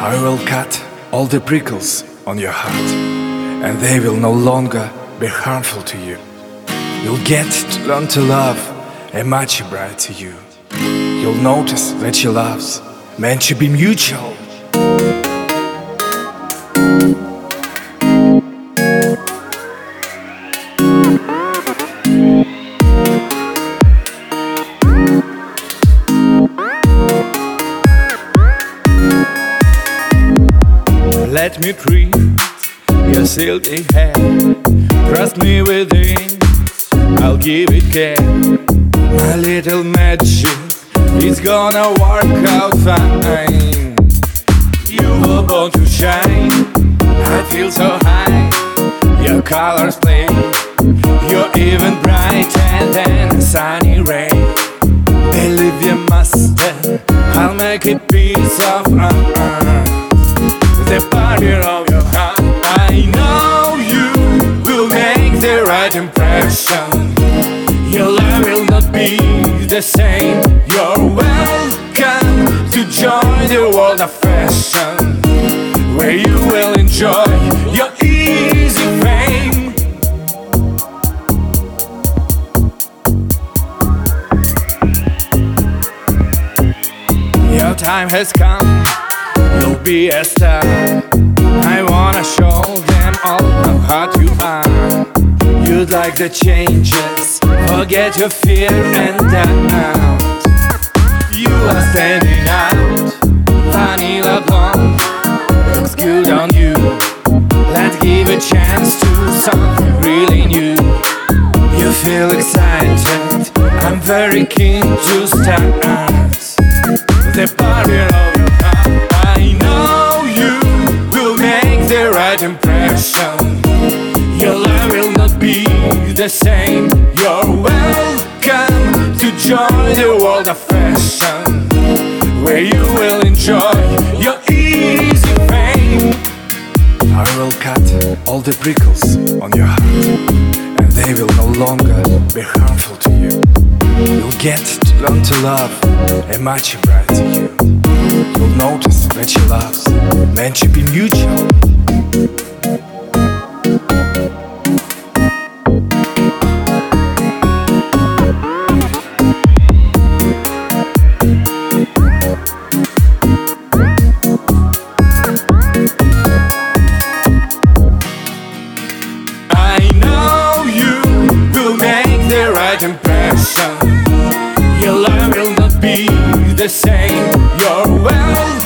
I will cut all the prickles on your heart, and they will no longer be harmful to you. You'll get to learn to love a much brighter you. You'll notice that your love's meant to be mutual. Let me treat your silky hair. Trust me with it, I'll give it care. My little magic is gonna work out fine. You were born to shine. I feel so high. Your colors play. You're even brighter than a sunny ray. Believe you must. I'll make a piece of the party of your heart. I know you will make the right impression. Your love will not be the same. You're welcome to join the world of fashion, where you will enjoy your easy fame. Your time has come you'll be a star. The changes, forget your fear and doubt. You are standing out, vanilla blonde, looks good on you. Let's give a chance to something really new. You feel excited, I'm very keen to start the party. I know you will make the right impression. Your life will not be the same. You're welcome to join the world of fashion, where you will enjoy your easy fame. I will cut all the prickles on your heart, and they will no longer be harmful to you. You'll get to learn to love a much brighter you. You'll notice that your love's right impression. Your life will not be the same. You're well